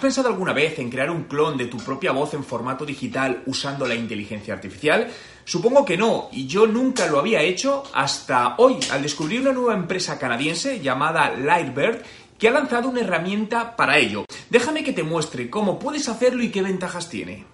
¿Has pensado alguna vez en crear un clon de tu propia voz en formato digital usando la inteligencia artificial? Supongo que no, y yo nunca lo había hecho hasta hoy, al descubrir una nueva empresa canadiense llamada Lightbird que ha lanzado una herramienta para ello. Déjame que te muestre cómo puedes hacerlo y qué ventajas tiene.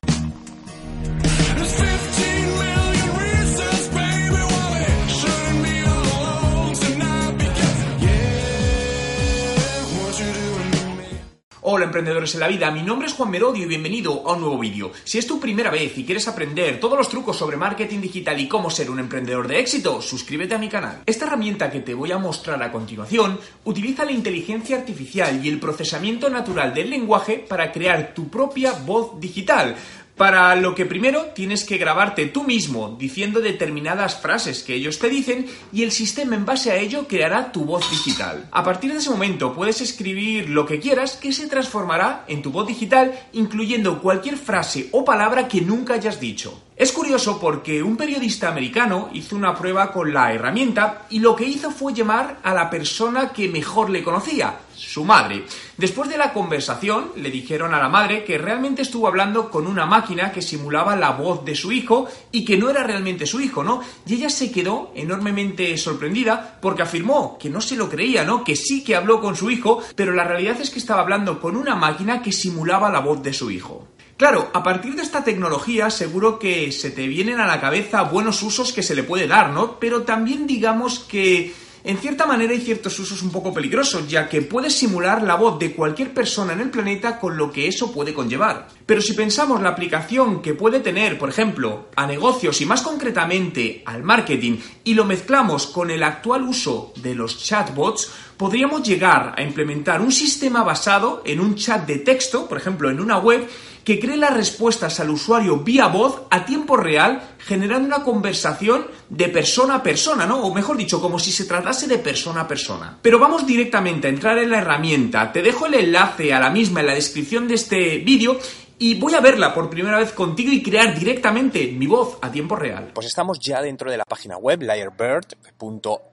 Hola emprendedores en la vida, mi nombre es Juan Merodio y bienvenido a un nuevo vídeo. Si es tu primera vez y quieres aprender todos los trucos sobre marketing digital y cómo ser un emprendedor de éxito, suscríbete a mi canal. Esta herramienta que te voy a mostrar a continuación utiliza la inteligencia artificial y el procesamiento natural del lenguaje para crear tu propia voz digital. Para lo que primero tienes que grabarte tú mismo diciendo determinadas frases que ellos te dicen y el sistema en base a ello creará tu voz digital. A partir de ese momento puedes escribir lo que quieras que se transformará en tu voz digital incluyendo cualquier frase o palabra que nunca hayas dicho. Es curioso porque un periodista americano hizo una prueba con la herramienta y lo que hizo fue llamar a la persona que mejor le conocía, su madre. Después de la conversación, le dijeron a la madre que realmente estuvo hablando con una máquina que simulaba la voz de su hijo y que no era realmente su hijo, ¿no? Y ella se quedó enormemente sorprendida porque afirmó que no se lo creía, ¿no? Que sí que habló con su hijo, pero la realidad es que estaba hablando con una máquina que simulaba la voz de su hijo. Claro, a partir de esta tecnología seguro que se te vienen a la cabeza buenos usos que se le puede dar, ¿no? Pero también digamos que en cierta manera hay ciertos usos un poco peligrosos, ya que puedes simular la voz de cualquier persona en el planeta con lo que eso puede conllevar. Pero si pensamos la aplicación que puede tener, por ejemplo, a negocios y más concretamente al marketing, y lo mezclamos con el actual uso de los chatbots, podríamos llegar a implementar un sistema basado en un chat de texto, por ejemplo, en una web, que cree las respuestas al usuario vía voz a tiempo real, generando una conversación de persona a persona, ¿no? O mejor dicho, como si se tratase de persona a persona. Pero vamos directamente a entrar en la herramienta. Te dejo el enlace a la misma en la descripción de este vídeo y voy a verla por primera vez contigo y crear directamente mi voz a tiempo real. Pues estamos ya dentro de la página web liarbird.ai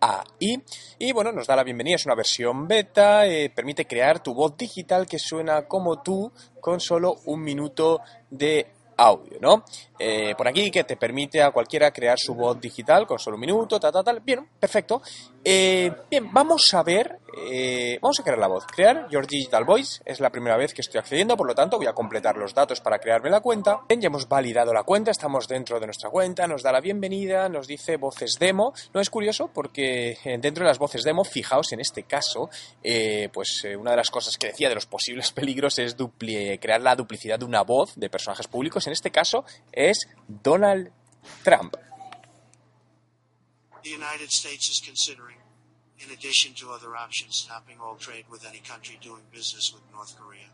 y bueno, nos da la bienvenida, es una versión beta, eh, permite crear tu voz digital que suena como tú con solo un minuto de audio, ¿no? Eh, por aquí que te permite a cualquiera crear su voz digital con solo un minuto, tal, tal, tal. Bien, perfecto. Eh, bien, vamos a ver, eh, vamos a crear la voz. Crear Your Digital Voice es la primera vez que estoy accediendo, por lo tanto voy a completar los datos para crearme la cuenta. Bien, ya hemos validado la cuenta, estamos dentro de nuestra cuenta, nos da la bienvenida, nos dice voces demo. No es curioso porque dentro de las voces demo, fijaos en este caso, pues una de las cosas que decía de los posibles peligros es crear la duplicidad de una voz de personajes públicos. En este caso es Donald Trump. The United States is considering, in addition to other options, stopping all trade with any country doing business with North Korea.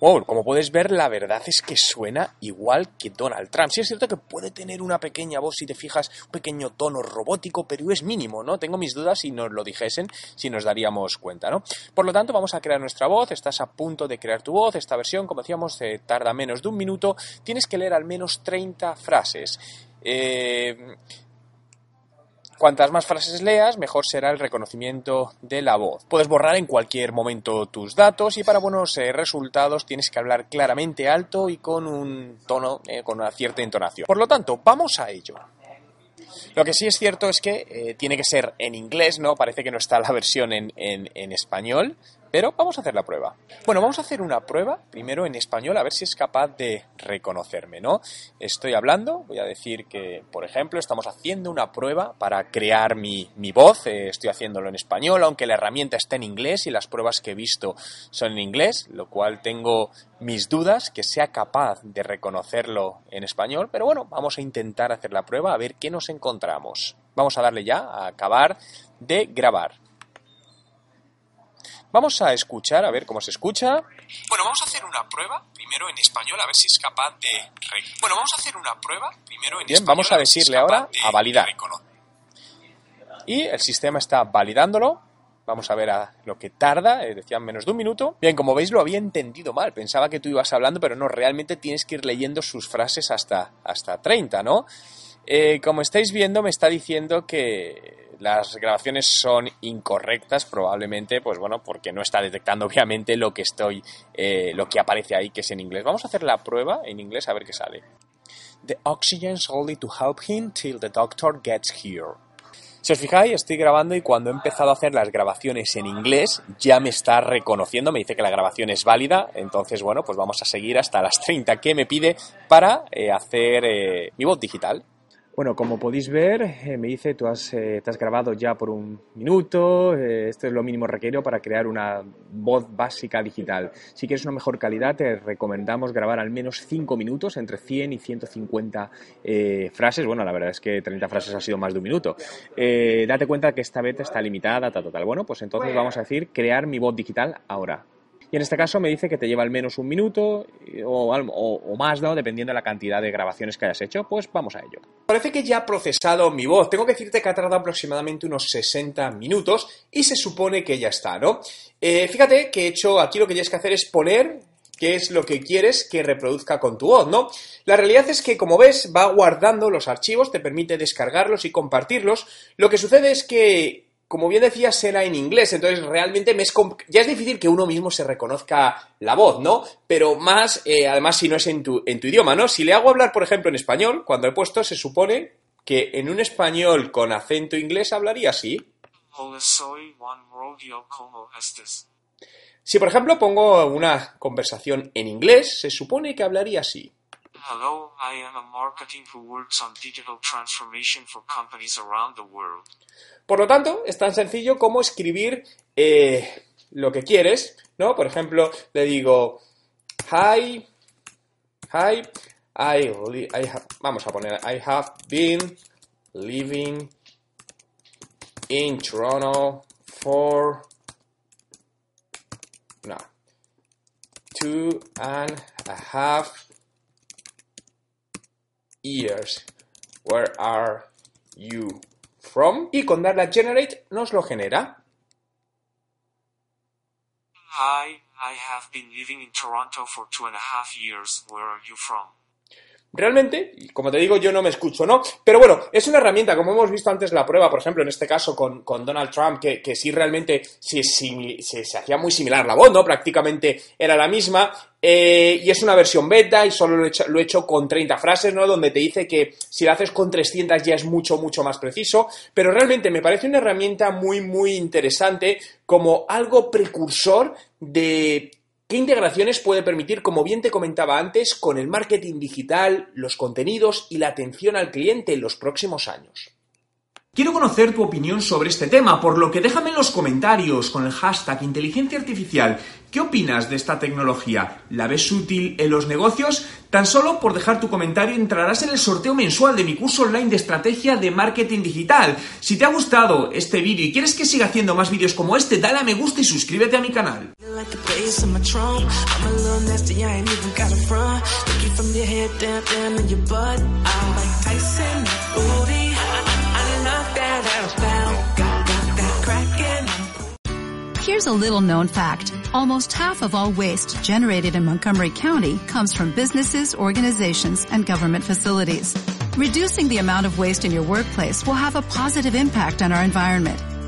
Wow, como puedes ver, la verdad es que suena igual que Donald Trump. Sí es cierto que puede tener una pequeña voz, si te fijas, un pequeño tono robótico, pero es mínimo, ¿no? Tengo mis dudas si nos lo dijesen, si nos daríamos cuenta, ¿no? Por lo tanto, vamos a crear nuestra voz. Estás a punto de crear tu voz. Esta versión, como decíamos, tarda menos de un minuto. Tienes que leer al menos 30 frases. Eh, Cuantas más frases leas, mejor será el reconocimiento de la voz. Puedes borrar en cualquier momento tus datos y para buenos eh, resultados tienes que hablar claramente alto y con un tono, eh, con una cierta entonación. Por lo tanto, vamos a ello. Lo que sí es cierto es que eh, tiene que ser en inglés, ¿no? Parece que no está la versión en, en español, pero vamos a hacer la prueba. Bueno, vamos a hacer una prueba primero en español a ver si es capaz de reconocerme, ¿no? Estoy hablando, voy a decir que, por ejemplo, estamos haciendo una prueba para crear mi, voz. Eh, estoy haciéndolo en español, aunque la herramienta está en inglés y las pruebas que he visto son en inglés, lo cual tengo mis dudas que sea capaz de reconocerlo en español. Pero bueno, vamos a intentar hacer la prueba a ver qué nos encontramos. Vamos a darle ya a acabar de grabar. Vamos a escuchar, a ver cómo se escucha. Bueno, vamos a hacer una prueba primero en español, a ver si es capaz de... Bueno, vamos a hacer una prueba primero en Bien, vamos a decirle ahora a validar. Y el sistema está validándolo. Vamos a ver a lo que tarda, eh, decían menos de un minuto. Bien, como veis lo había entendido mal, pensaba que tú ibas hablando, pero no, realmente tienes que ir leyendo sus frases hasta, hasta 30, ¿no? Eh, como estáis viendo, me está diciendo que las grabaciones son incorrectas, probablemente, pues bueno, porque no está detectando obviamente lo que estoy, eh, lo que aparece ahí, que es en inglés. Vamos a hacer la prueba en inglés a ver qué sale. The oxygen's only to help him till the doctor gets here. Si os fijáis, estoy grabando y cuando he empezado a hacer las grabaciones en inglés ya me está reconociendo, me dice que la grabación es válida, entonces bueno, pues vamos a seguir hasta las 30 que me pide para eh, hacer eh, mi voz digital. Bueno, como podéis ver, eh, me dice, tú has, eh, te has grabado ya por un minuto, eh, esto es lo mínimo requerido para crear una voz básica digital. Si quieres una mejor calidad, te recomendamos grabar al menos 5 minutos, entre 100 y 150 frases. Bueno, la verdad es que 30 frases ha sido más de un minuto. date cuenta que esta beta está limitada, tal, tal. Bueno, pues entonces vamos a decir crear mi voz digital ahora. Y en este caso me dice que te lleva al menos un minuto o, más, ¿no? Dependiendo de la cantidad de grabaciones que hayas hecho, pues vamos a ello. Parece que ya ha procesado mi voz. Tengo que decirte que ha tardado aproximadamente unos 60 minutos y se supone que ya está, ¿no? Eh, fíjate que he hecho aquí lo que tienes que hacer es poner qué es lo que quieres que reproduzca con tu voz, ¿no? La realidad es que, como ves, va guardando los archivos, te permite descargarlos y compartirlos. Lo que sucede es que como bien decías, era en inglés, entonces realmente me es ya es difícil que uno mismo se reconozca la voz, ¿no? Pero más, eh, además, si no es en tu, en tu idioma, ¿no? Si le hago hablar, por ejemplo, en español, cuando he puesto, se supone que en un español con acento inglés hablaría así. Si, por ejemplo, pongo una conversación en inglés, se supone que hablaría así. Hello, I am a marketing who works on digital transformation for companies around the world. Por lo tanto, es tan sencillo como escribir eh, lo que quieres, ¿no? Por ejemplo, le digo, hi, hi, I, I vamos a poner, I have been living in Toronto for, no, two and a half years. Where are you from? Y con darle a generate nos lo genera. Hi, I have been living in Toronto for two and a half years. Where are you from? Realmente, como te digo, yo no me escucho, ¿no? Pero bueno, es una herramienta, como hemos visto antes la prueba, por ejemplo, en este caso con, Donald Trump, que, que sí realmente se, se, hacía muy similar la voz, ¿no? Prácticamente era la misma. Eh, y es una versión beta y solo lo he, hecho, lo he, hecho, con 30 frases, ¿no? Donde te dice que si lo haces con 300 ya es mucho, mucho más preciso. Pero realmente me parece una herramienta muy, muy interesante como algo precursor de ¿Qué integraciones puede permitir, como bien te comentaba antes, con el marketing digital, los contenidos y la atención al cliente en los próximos años? Quiero conocer tu opinión sobre este tema, por lo que déjame en los comentarios con el hashtag inteligencia artificial. ¿Qué opinas de esta tecnología? ¿La ves útil en los negocios? Tan solo por dejar tu comentario entrarás en el sorteo mensual de mi curso online de estrategia de marketing digital. Si te ha gustado este vídeo y quieres que siga haciendo más vídeos como este, dale a me gusta y suscríbete a mi canal. keys in my trunk. I'm a little nasty, I ain't even got a front. Looking from your head down, down in your butt. I'm like Tyson, booty. I, I love that, I found. Got, got that cracking. Here's a little known fact. Almost half of all waste generated in Montgomery County comes from businesses, organizations, and government facilities. Reducing the amount of waste in your workplace will have a positive impact on our environment